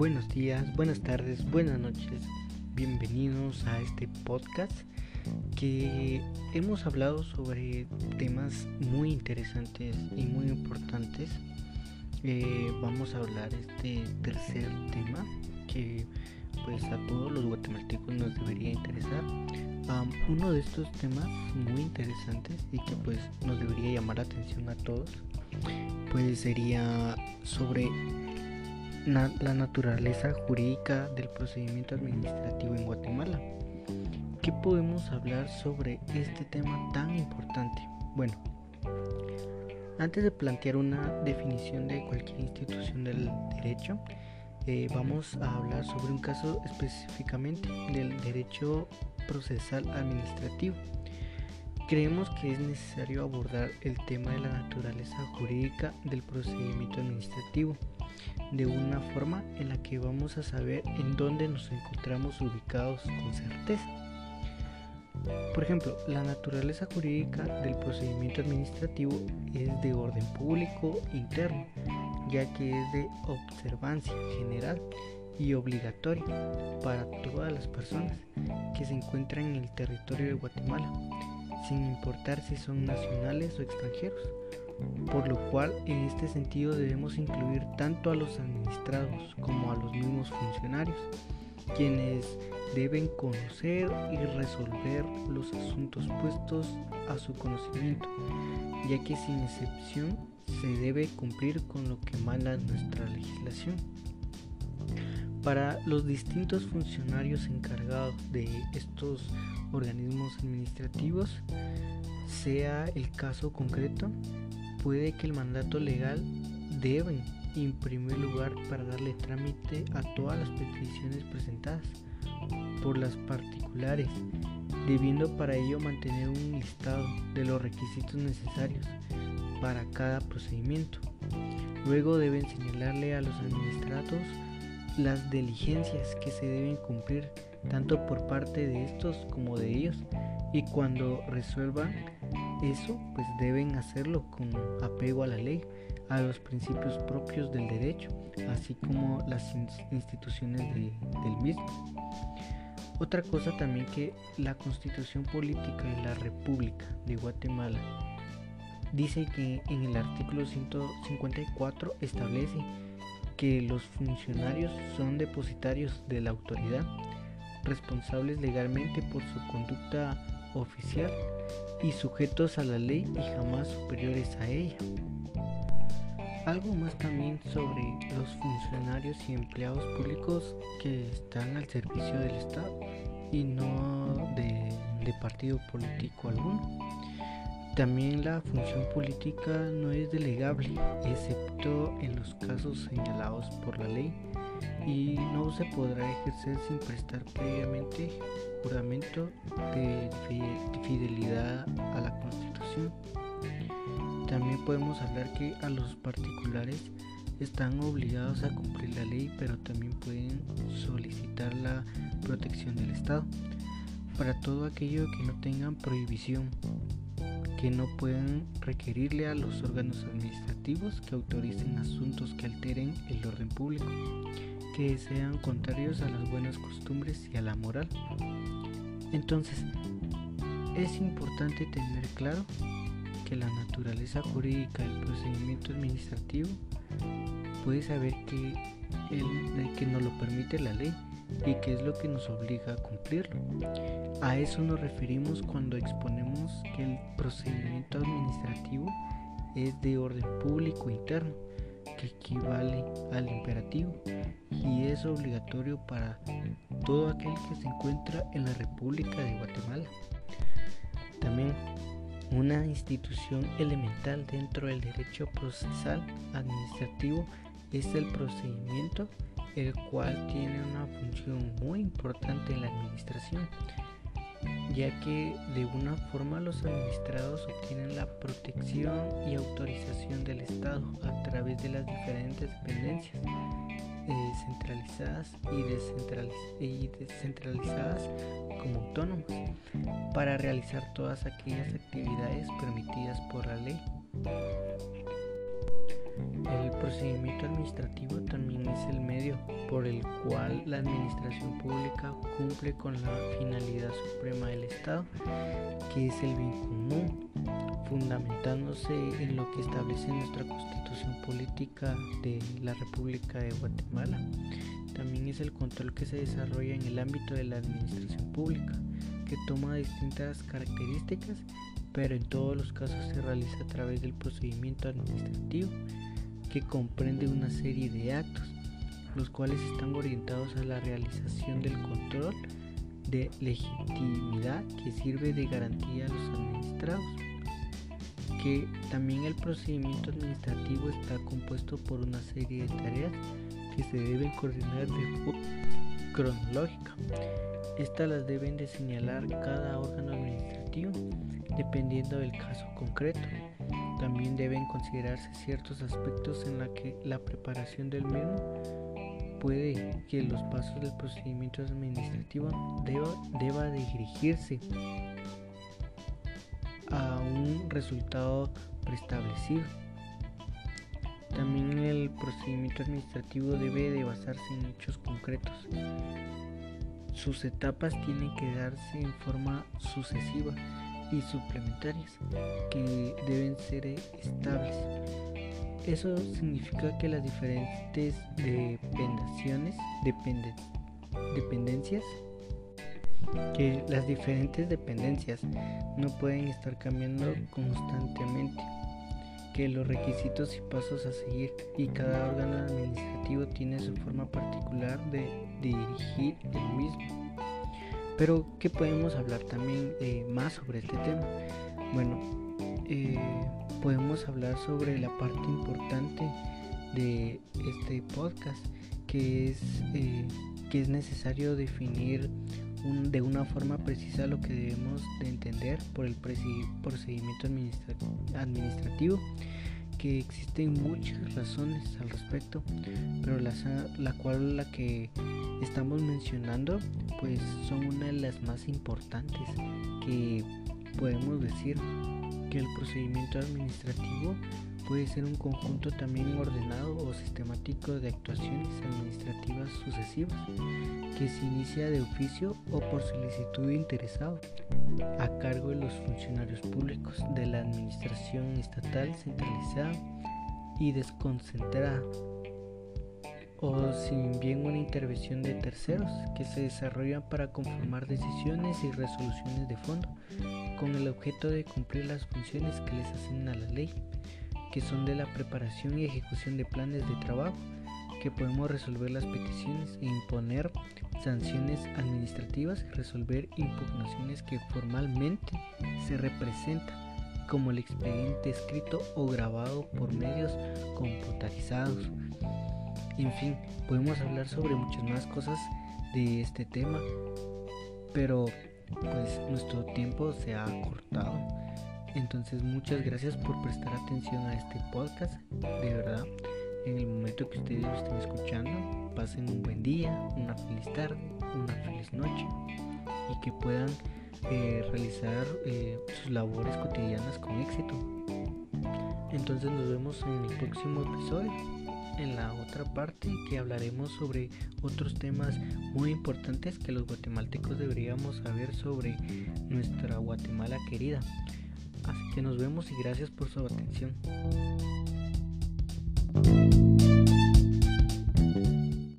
Buenos días, buenas tardes, buenas noches. Bienvenidos a este podcast que hemos hablado sobre temas muy interesantes y muy importantes. Eh, vamos a hablar este tercer tema que pues a todos los guatemaltecos nos debería interesar. uno de estos temas muy interesantes y que pues nos debería llamar la atención a todos pues sería sobre la naturaleza jurídica del procedimiento administrativo en Guatemala. ¿Qué podemos hablar sobre este tema tan importante? Bueno, antes de plantear una definición de cualquier institución del derecho, eh, vamos a hablar sobre un caso específicamente del derecho procesal administrativo. Creemos que es necesario abordar el tema de la naturaleza jurídica del procedimiento administrativo de una forma en la que vamos a saber en dónde nos encontramos ubicados con certeza. Por ejemplo, la naturaleza jurídica del procedimiento administrativo es de orden público interno, ya que es de observancia general y obligatoria para todas las personas que se encuentran en el territorio de Guatemala sin importar si son nacionales o extranjeros, por lo cual en este sentido debemos incluir tanto a los administrados como a los mismos funcionarios, quienes deben conocer y resolver los asuntos puestos a su conocimiento, ya que sin excepción se debe cumplir con lo que manda nuestra legislación. Para los distintos funcionarios encargados de estos organismos administrativos, sea el caso concreto, puede que el mandato legal debe en primer lugar para darle trámite a todas las peticiones presentadas por las particulares, debiendo para ello mantener un listado de los requisitos necesarios para cada procedimiento. Luego deben señalarle a los administrados las diligencias que se deben cumplir tanto por parte de estos como de ellos y cuando resuelvan eso pues deben hacerlo con apego a la ley, a los principios propios del derecho, así como las instituciones del mismo. Otra cosa también que la constitución política de la República de Guatemala dice que en el artículo 154 establece que los funcionarios son depositarios de la autoridad responsables legalmente por su conducta oficial y sujetos a la ley y jamás superiores a ella. Algo más también sobre los funcionarios y empleados públicos que están al servicio del Estado y no de, de partido político alguno. También la función política no es delegable, excepto en los casos señalados por la ley y no se podrá ejercer sin prestar previamente juramento de fidelidad a la Constitución. También podemos hablar que a los particulares están obligados a cumplir la ley, pero también pueden solicitar la protección del Estado para todo aquello que no tengan prohibición, que no puedan requerirle a los órganos administrativos que autoricen asuntos que alteren el orden público que sean contrarios a las buenas costumbres y a la moral. Entonces, es importante tener claro que la naturaleza jurídica del procedimiento administrativo puede saber que, el, que nos lo permite la ley y que es lo que nos obliga a cumplirlo. A eso nos referimos cuando exponemos que el procedimiento administrativo es de orden público interno, que equivale al imperativo y es obligatorio para todo aquel que se encuentra en la República de Guatemala. También una institución elemental dentro del derecho procesal administrativo es el procedimiento, el cual tiene una función muy importante en la administración, ya que de una forma los administrados obtienen la protección y autorización del Estado a través de las diferentes dependencias eh, centralizadas y, y descentralizadas como autónomas para realizar todas aquellas actividades permitidas por la ley. El procedimiento administrativo también es el medio por el cual la administración pública cumple con la finalidad suprema del Estado, que es el bien común, fundamentándose en lo que establece nuestra constitución política de la República de Guatemala. También es el control que se desarrolla en el ámbito de la administración pública, que toma distintas características, pero en todos los casos se realiza a través del procedimiento administrativo que comprende una serie de actos, los cuales están orientados a la realización del control de legitimidad que sirve de garantía a los administrados, que también el procedimiento administrativo está compuesto por una serie de tareas que se deben coordinar de forma cronológica. Estas las deben de señalar cada órgano administrativo dependiendo del caso concreto. También deben considerarse ciertos aspectos en la que la preparación del mismo puede que los pasos del procedimiento administrativo deba, deba dirigirse a un resultado preestablecido. También el procedimiento administrativo debe de basarse en hechos concretos. Sus etapas tienen que darse en forma sucesiva y suplementarias que deben ser estables. Eso significa que las diferentes dependaciones, dependencias, que las diferentes dependencias no pueden estar cambiando constantemente, que los requisitos y pasos a seguir y cada órgano administrativo tiene su forma particular de dirigir el mismo. Pero, ¿qué podemos hablar también eh, más sobre este tema? Bueno, eh, podemos hablar sobre la parte importante de este podcast, que es eh, que es necesario definir de una forma precisa lo que debemos de entender por el procedimiento administrativo que existen muchas razones al respecto, pero la, la cual la que estamos mencionando pues son una de las más importantes que podemos decir que el procedimiento administrativo puede ser un conjunto también ordenado o sistemático de actuaciones administrativas sucesivas que se inicia de oficio o por solicitud de interesado a cargo de los funcionarios públicos de la administración estatal centralizada y desconcentrada o sin bien una intervención de terceros que se desarrollan para conformar decisiones y resoluciones de fondo con el objeto de cumplir las funciones que les asigna la ley, que son de la preparación y ejecución de planes de trabajo, que podemos resolver las peticiones e imponer sanciones administrativas resolver impugnaciones que formalmente se representan como el expediente escrito o grabado por medios computarizados. En fin, podemos hablar sobre muchas más cosas de este tema, pero pues nuestro tiempo se ha cortado. Entonces muchas gracias por prestar atención a este podcast. De verdad, en el momento que ustedes lo estén escuchando, pasen un buen día, una feliz tarde, una feliz noche y que puedan eh, realizar eh, sus labores cotidianas con éxito. Entonces nos vemos en el próximo episodio, en la otra parte que hablaremos sobre otros temas muy importantes que los guatemaltecos deberíamos saber sobre nuestra Guatemala querida. Así que nos vemos y gracias por su atención.